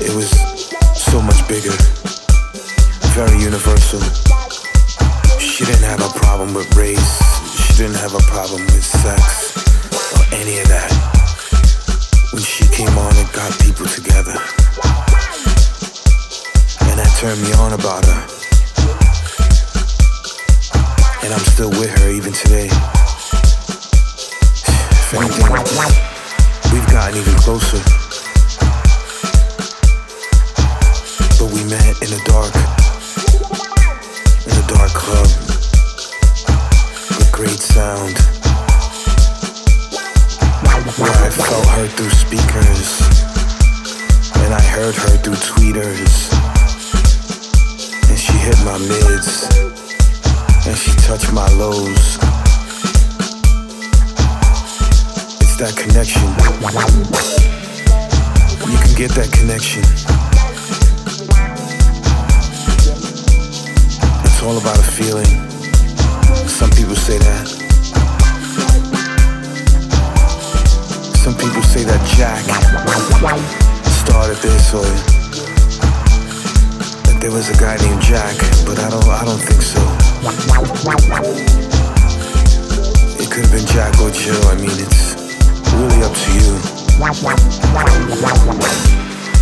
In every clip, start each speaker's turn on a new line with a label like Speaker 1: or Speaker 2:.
Speaker 1: It was so much bigger, very universal. She didn't have a problem with race. She didn't have a problem with sex or any of that. When she came on, it got people together. And that turned me on about her. And I'm still with her even today. If anything, we've gotten even closer. We met in the dark, in a dark club, with great sound. Where I felt her through speakers, and I heard her through tweeters. And she hit my mids, and she touched my lows. It's that connection. You can get that connection. All about a feeling. Some people say that. Some people say that Jack started this or that there was a guy named Jack, but I don't I don't think so. It could have been Jack or Jill. I mean it's really up to you.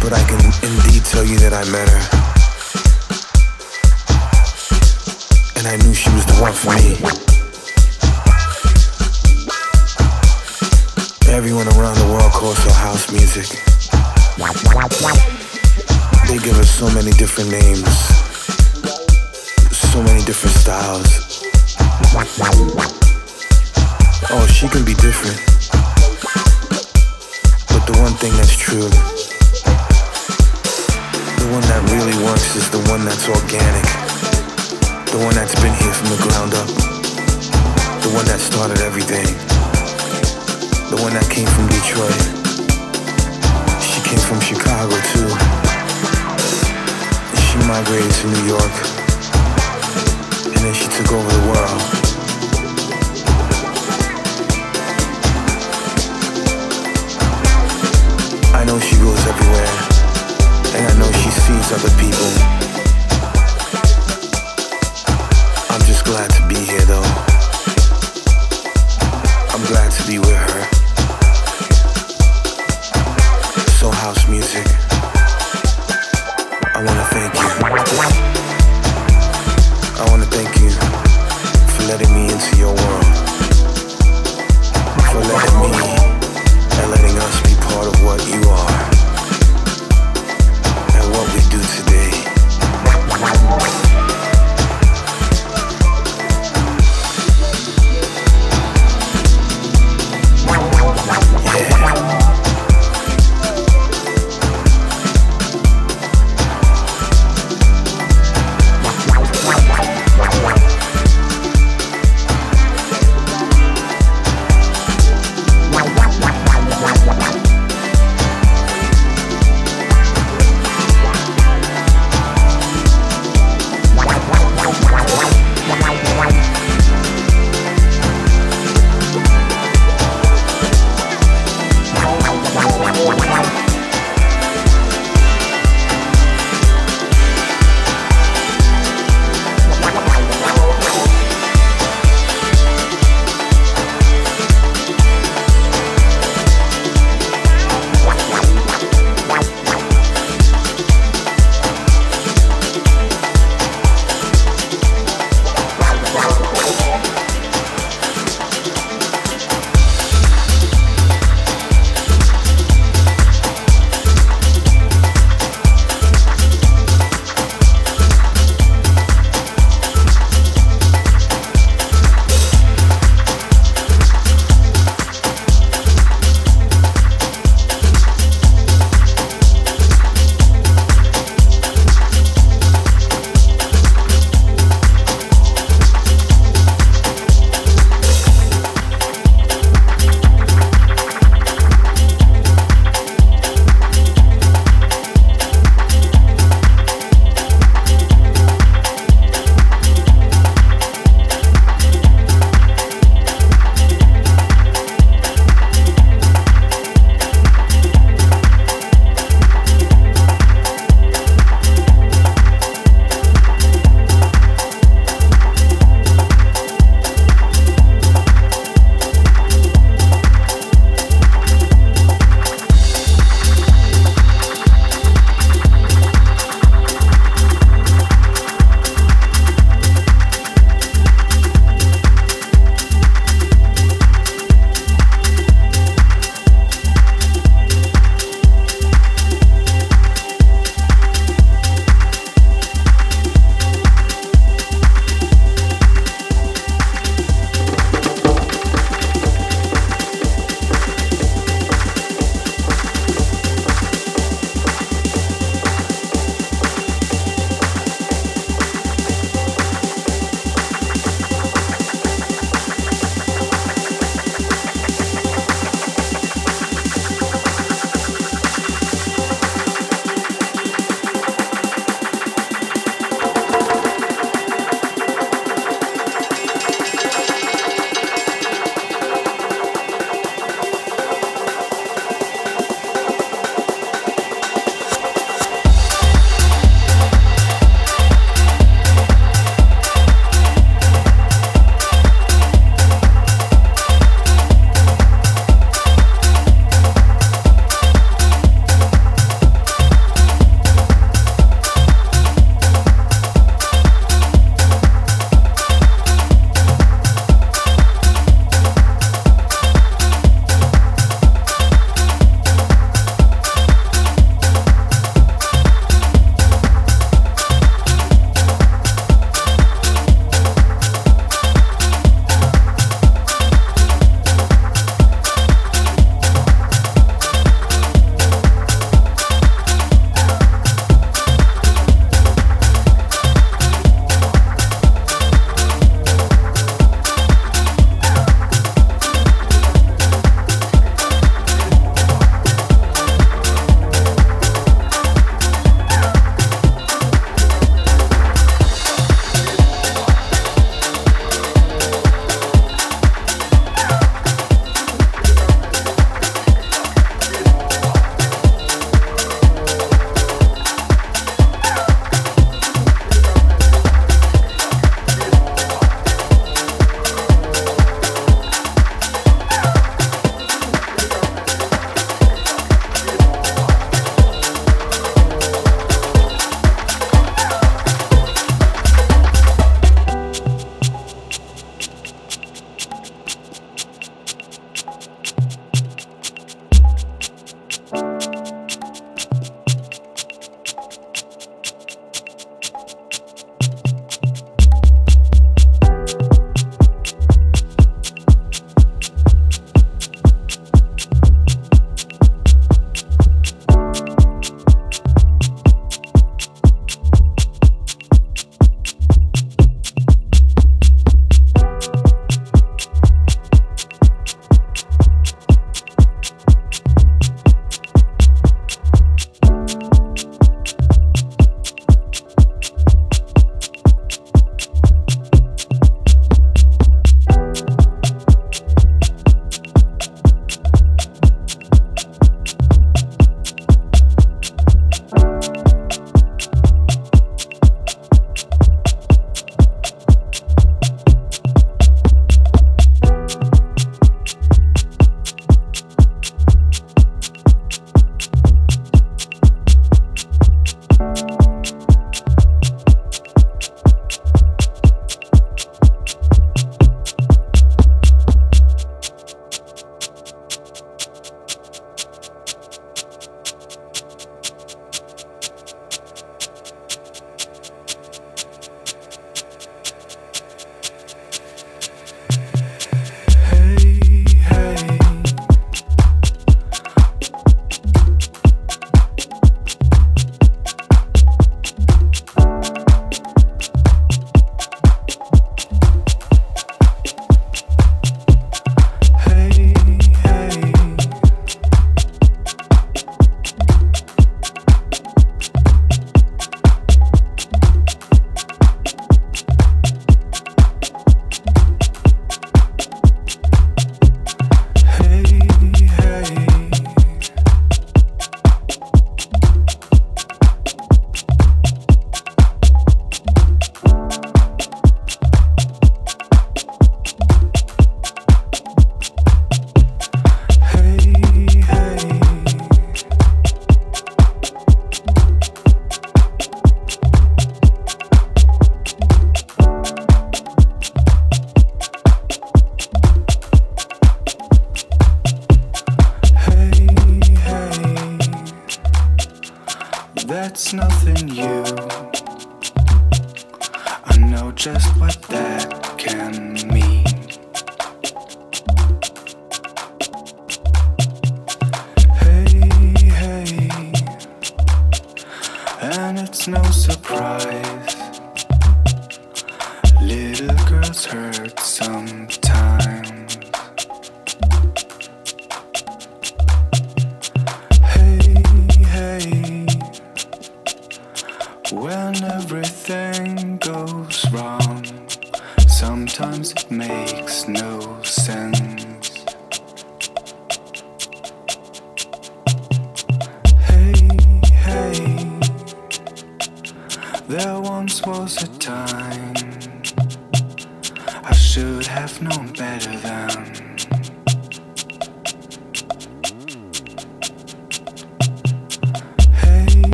Speaker 1: But I can indeed tell you that I met her. And I knew she was the one for me. Everyone around the world calls her house music. They give her so many different names, so many different styles. Oh, she can be different. But the one thing that's true, the one that really works is the one that's organic. The one that's been here from the ground up. The one that started everything. The one that came from Detroit. She came from Chicago too. And she migrated to New York. And then she took over the world. I know she goes everywhere. And I know she sees other people. Glad to be here though. I'm glad to be with her. Soul House music.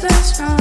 Speaker 2: that's wrong.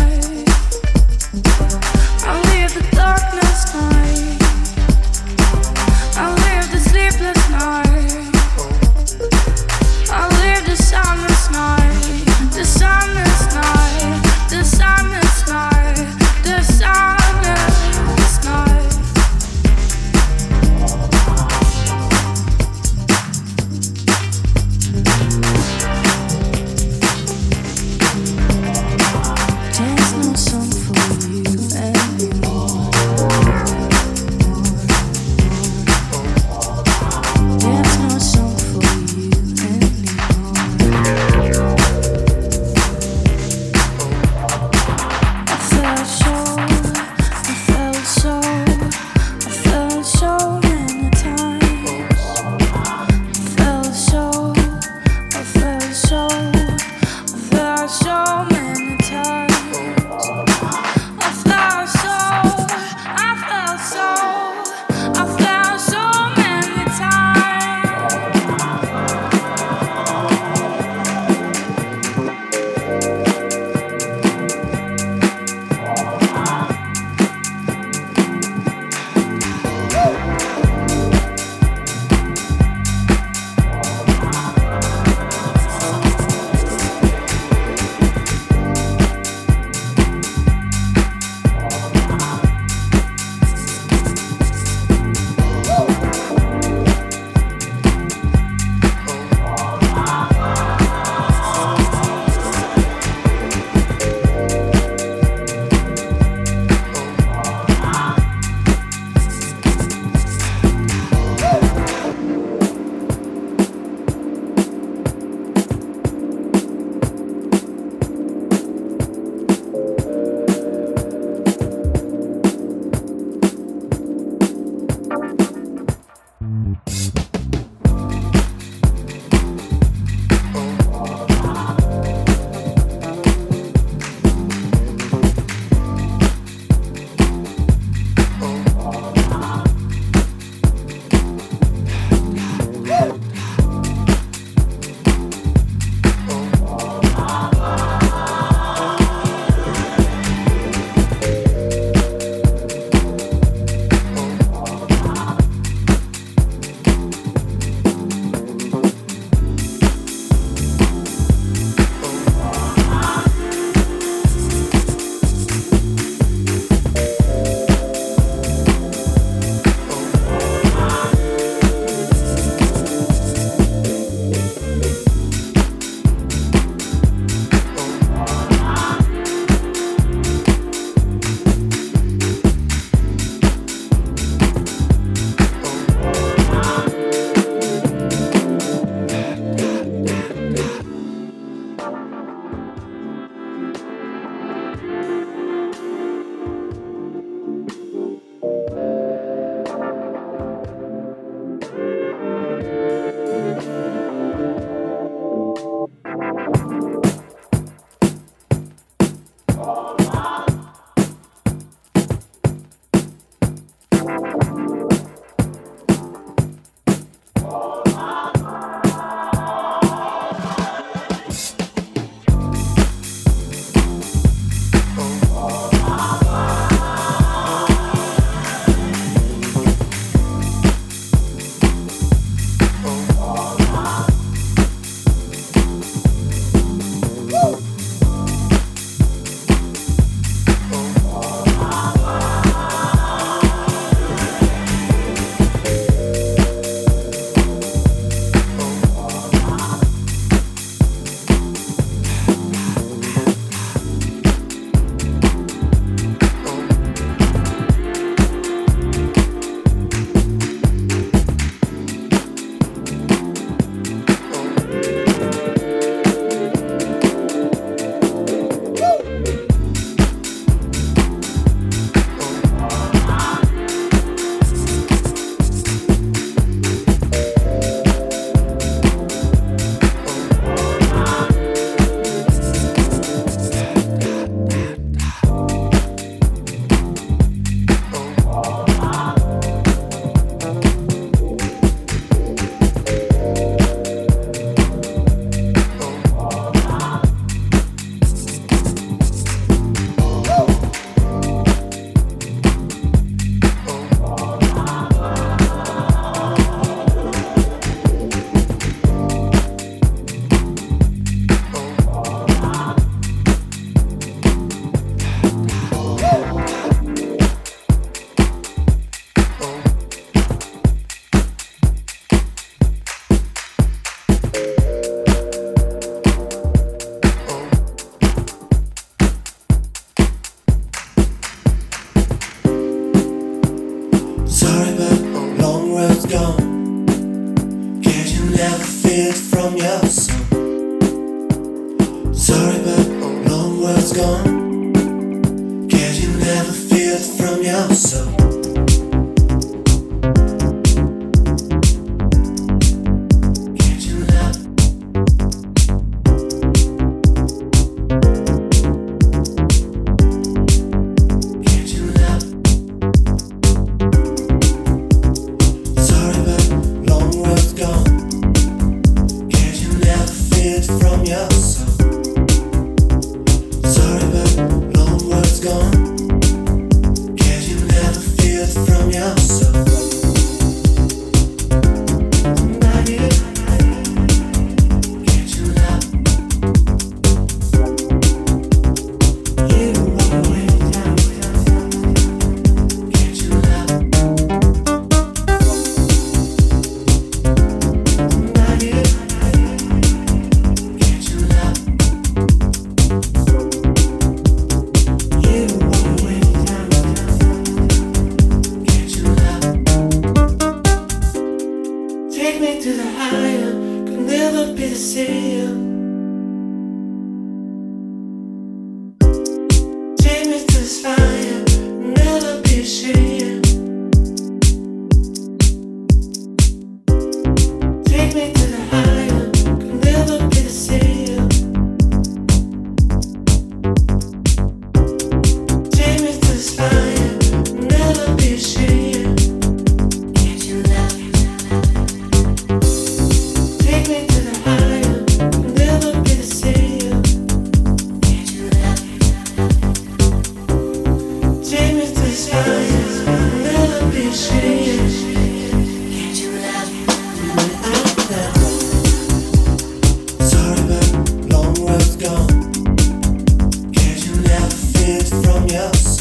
Speaker 3: Dance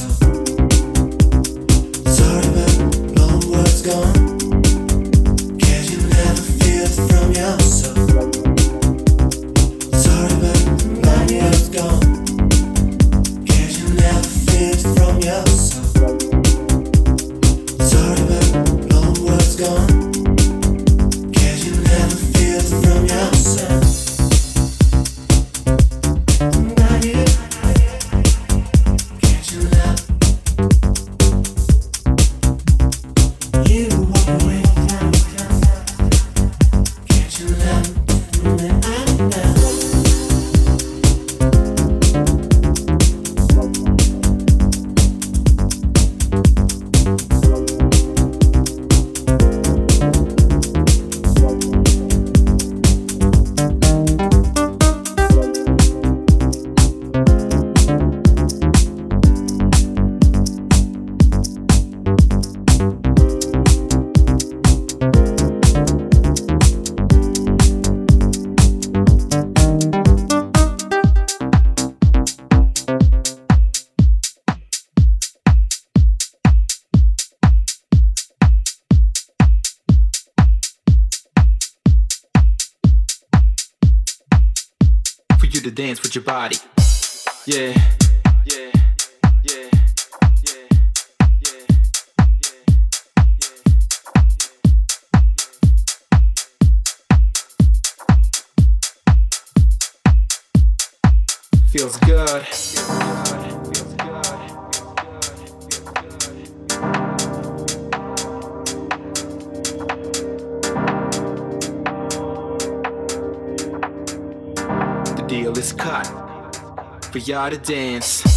Speaker 3: y'all to dance.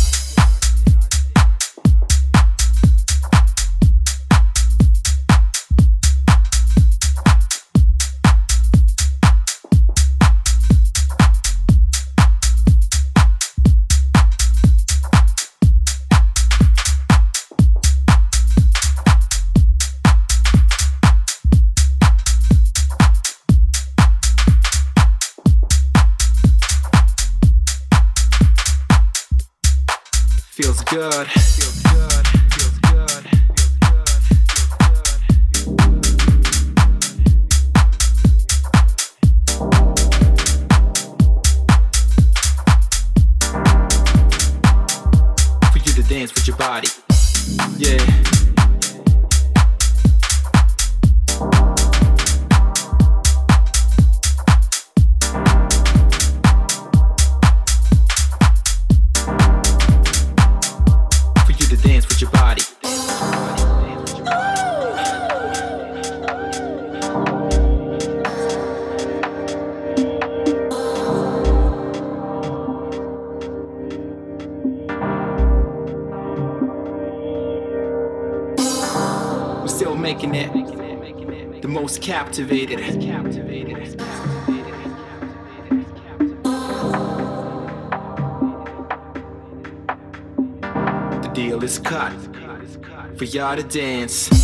Speaker 3: Good.
Speaker 2: Y'all to dance.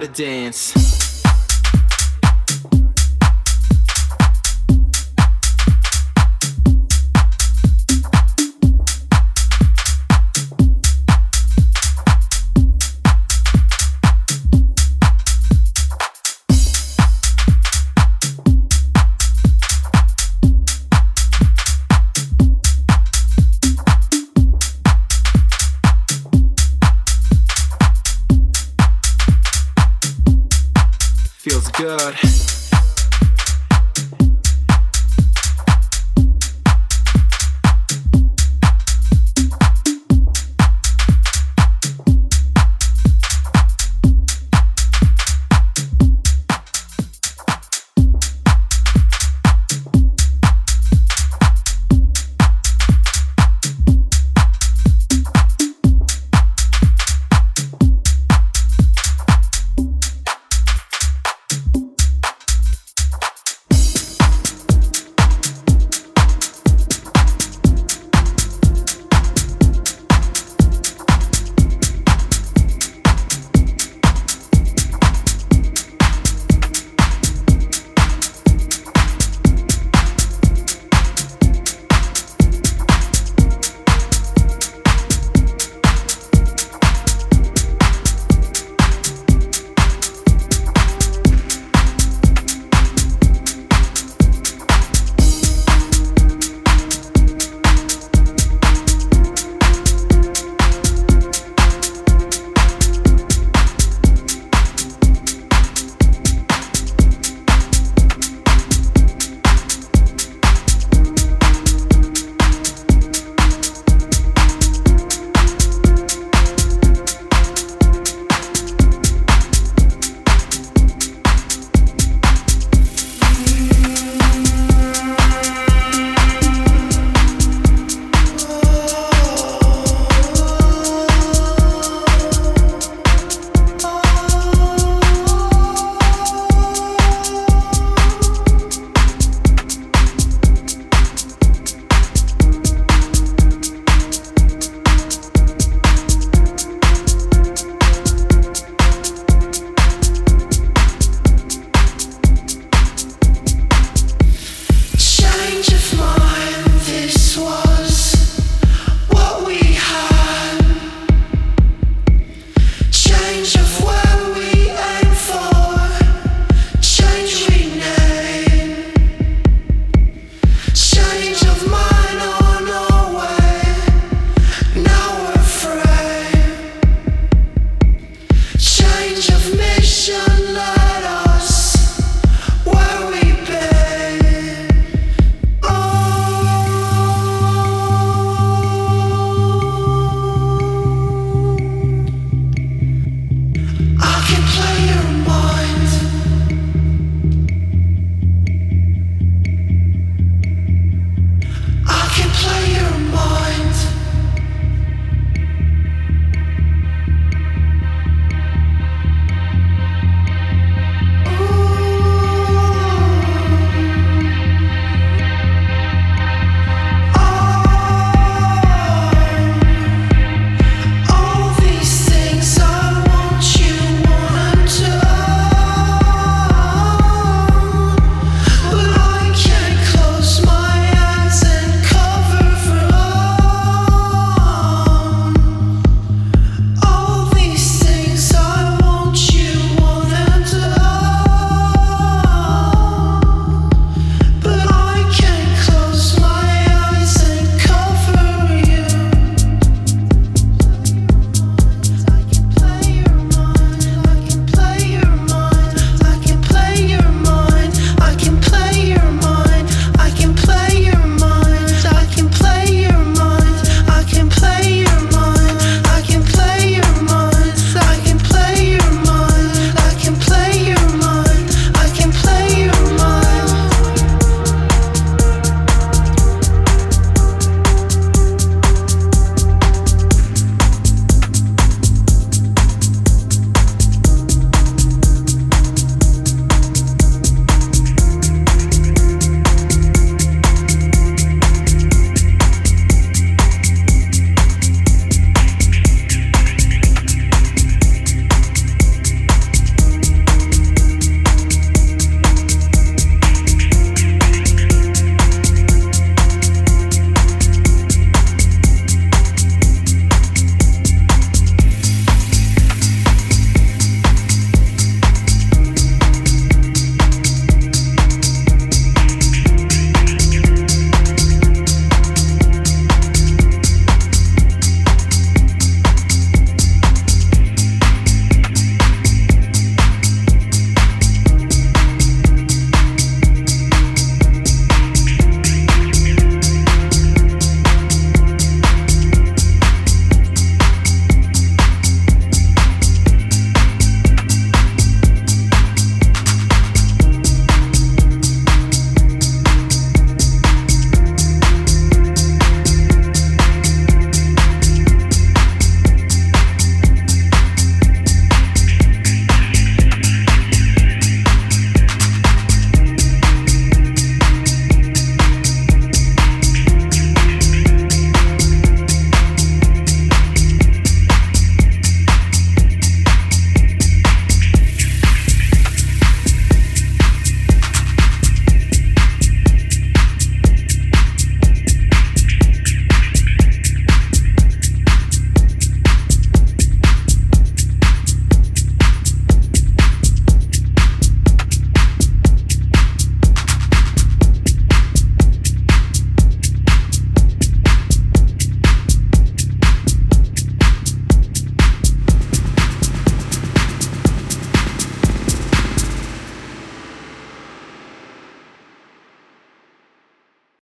Speaker 2: To dance.